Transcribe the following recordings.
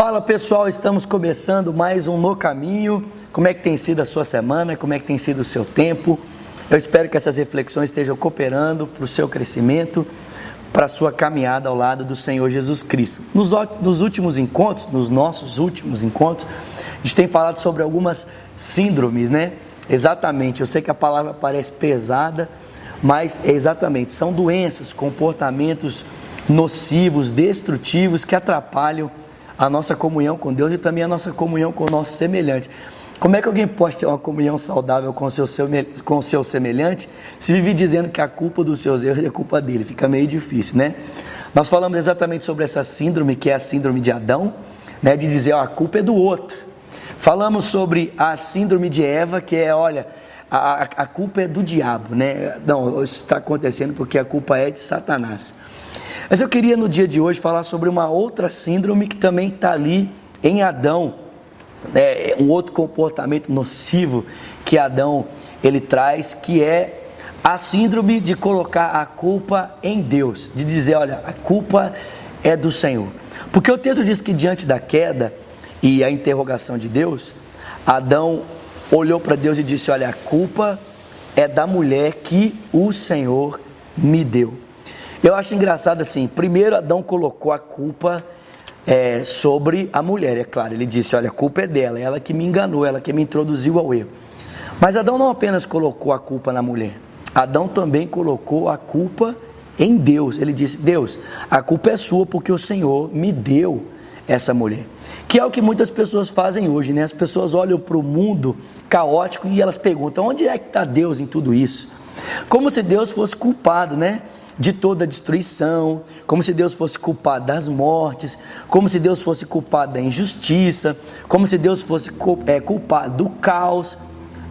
Fala pessoal, estamos começando mais um No Caminho. Como é que tem sido a sua semana? Como é que tem sido o seu tempo? Eu espero que essas reflexões estejam cooperando para o seu crescimento, para a sua caminhada ao lado do Senhor Jesus Cristo. Nos, nos últimos encontros, nos nossos últimos encontros, a gente tem falado sobre algumas síndromes, né? Exatamente, eu sei que a palavra parece pesada, mas é exatamente, são doenças, comportamentos nocivos, destrutivos que atrapalham a nossa comunhão com Deus e também a nossa comunhão com o nosso semelhante. Como é que alguém pode ter uma comunhão saudável com o seu, com o seu semelhante se vive dizendo que a culpa dos seus erros é culpa dele? Fica meio difícil, né? Nós falamos exatamente sobre essa síndrome, que é a síndrome de Adão, né, de dizer, ó, a culpa é do outro. Falamos sobre a síndrome de Eva, que é, olha, a, a culpa é do diabo, né? Não, isso está acontecendo porque a culpa é de Satanás. Mas eu queria no dia de hoje falar sobre uma outra síndrome que também está ali em Adão, né? um outro comportamento nocivo que Adão ele traz, que é a síndrome de colocar a culpa em Deus, de dizer, olha, a culpa é do Senhor. Porque o texto diz que diante da queda e a interrogação de Deus, Adão olhou para Deus e disse: Olha, a culpa é da mulher que o Senhor me deu. Eu acho engraçado assim, primeiro Adão colocou a culpa é, sobre a mulher, é claro, ele disse, olha, a culpa é dela, ela que me enganou, ela que me introduziu ao erro. Mas Adão não apenas colocou a culpa na mulher, Adão também colocou a culpa em Deus. Ele disse: Deus, a culpa é sua porque o Senhor me deu essa mulher. Que é o que muitas pessoas fazem hoje, né? As pessoas olham para o mundo caótico e elas perguntam: onde é que está Deus em tudo isso? Como se Deus fosse culpado, né? de toda a destruição, como se Deus fosse culpado das mortes, como se Deus fosse culpado da injustiça, como se Deus fosse é, culpado do caos.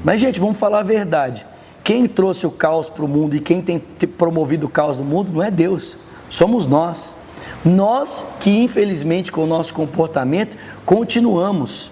Mas, gente, vamos falar a verdade. Quem trouxe o caos para o mundo e quem tem promovido o caos no mundo não é Deus, somos nós. Nós que, infelizmente, com o nosso comportamento, continuamos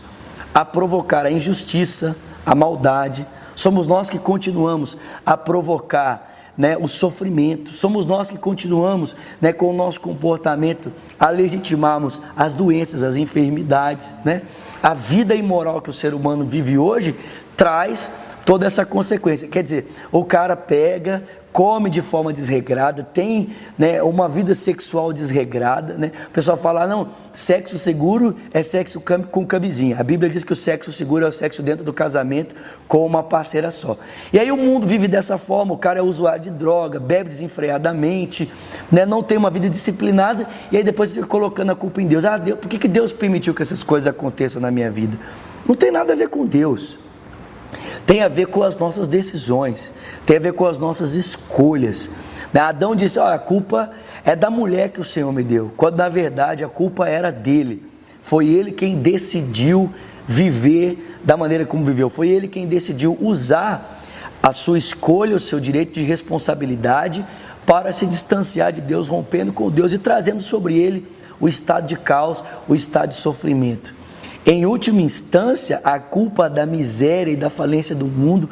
a provocar a injustiça, a maldade, somos nós que continuamos a provocar né, o sofrimento. Somos nós que continuamos né, com o nosso comportamento a legitimarmos as doenças, as enfermidades. Né? A vida imoral que o ser humano vive hoje traz toda essa consequência. Quer dizer, o cara pega, come de forma desregrada, tem né, uma vida sexual desregrada. Né? O pessoal fala, ah, não, sexo seguro é sexo com camisinha. A Bíblia diz que o sexo seguro é o sexo dentro do casamento com uma parceira só. E aí o mundo vive dessa forma, o cara é usuário de droga, bebe desenfreadamente, né, não tem uma vida disciplinada, e aí depois fica colocando a culpa em Deus. Ah, Deus, por que, que Deus permitiu que essas coisas aconteçam na minha vida? Não tem nada a ver com Deus tem a ver com as nossas decisões, tem a ver com as nossas escolhas. Né, Adão disse: oh, a culpa é da mulher que o Senhor me deu, quando na verdade a culpa era dele. Foi ele quem decidiu viver da maneira como viveu, foi ele quem decidiu usar a sua escolha, o seu direito de responsabilidade para se distanciar de Deus, rompendo com Deus e trazendo sobre ele o estado de caos, o estado de sofrimento. Em última instância, a culpa da miséria e da falência do mundo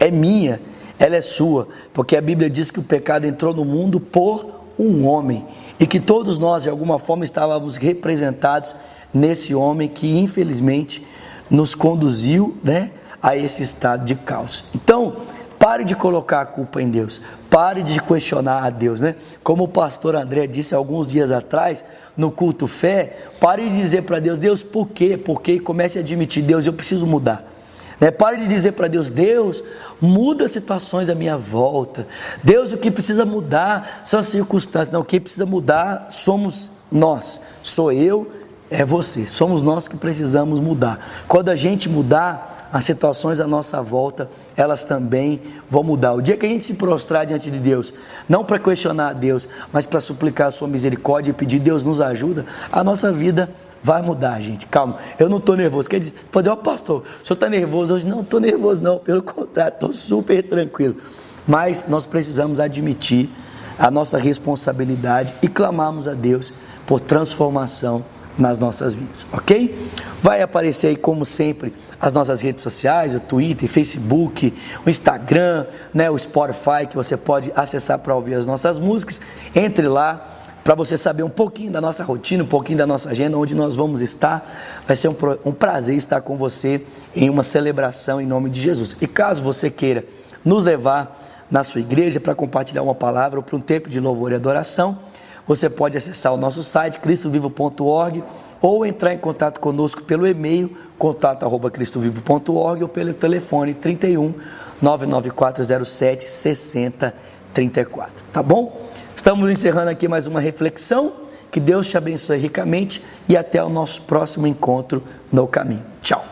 é minha, ela é sua, porque a Bíblia diz que o pecado entrou no mundo por um homem e que todos nós, de alguma forma, estávamos representados nesse homem que, infelizmente, nos conduziu né, a esse estado de caos. Então, pare de colocar a culpa em Deus, pare de questionar a Deus, né? Como o pastor André disse alguns dias atrás, no culto fé, pare de dizer para Deus, Deus, por quê? Porque e comece a admitir, Deus, eu preciso mudar. Né? Pare de dizer para Deus, Deus, muda situações à minha volta. Deus, o que precisa mudar são as circunstâncias. Não, o que precisa mudar somos nós. Sou eu, é você. Somos nós que precisamos mudar. Quando a gente mudar, as situações à nossa volta, elas também vão mudar. O dia que a gente se prostrar diante de Deus, não para questionar a Deus, mas para suplicar a sua misericórdia e pedir, Deus nos ajuda, a nossa vida vai mudar, gente. Calma, eu não estou nervoso. Quer dizer, pode dizer, pastor, o senhor está nervoso hoje? Não, estou nervoso não, pelo contrário, estou super tranquilo. Mas nós precisamos admitir a nossa responsabilidade e clamarmos a Deus por transformação nas nossas vidas, ok? Vai aparecer aí, como sempre, as nossas redes sociais, o Twitter, Facebook, o Instagram, né, o Spotify, que você pode acessar para ouvir as nossas músicas. Entre lá, para você saber um pouquinho da nossa rotina, um pouquinho da nossa agenda, onde nós vamos estar. Vai ser um, um prazer estar com você em uma celebração em nome de Jesus. E caso você queira nos levar na sua igreja para compartilhar uma palavra ou para um tempo de louvor e adoração, você pode acessar o nosso site cristovivo.org ou entrar em contato conosco pelo e-mail contato@cristovivo.org ou pelo telefone 31 99407 6034. Tá bom? Estamos encerrando aqui mais uma reflexão. Que Deus te abençoe ricamente e até o nosso próximo encontro no caminho. Tchau.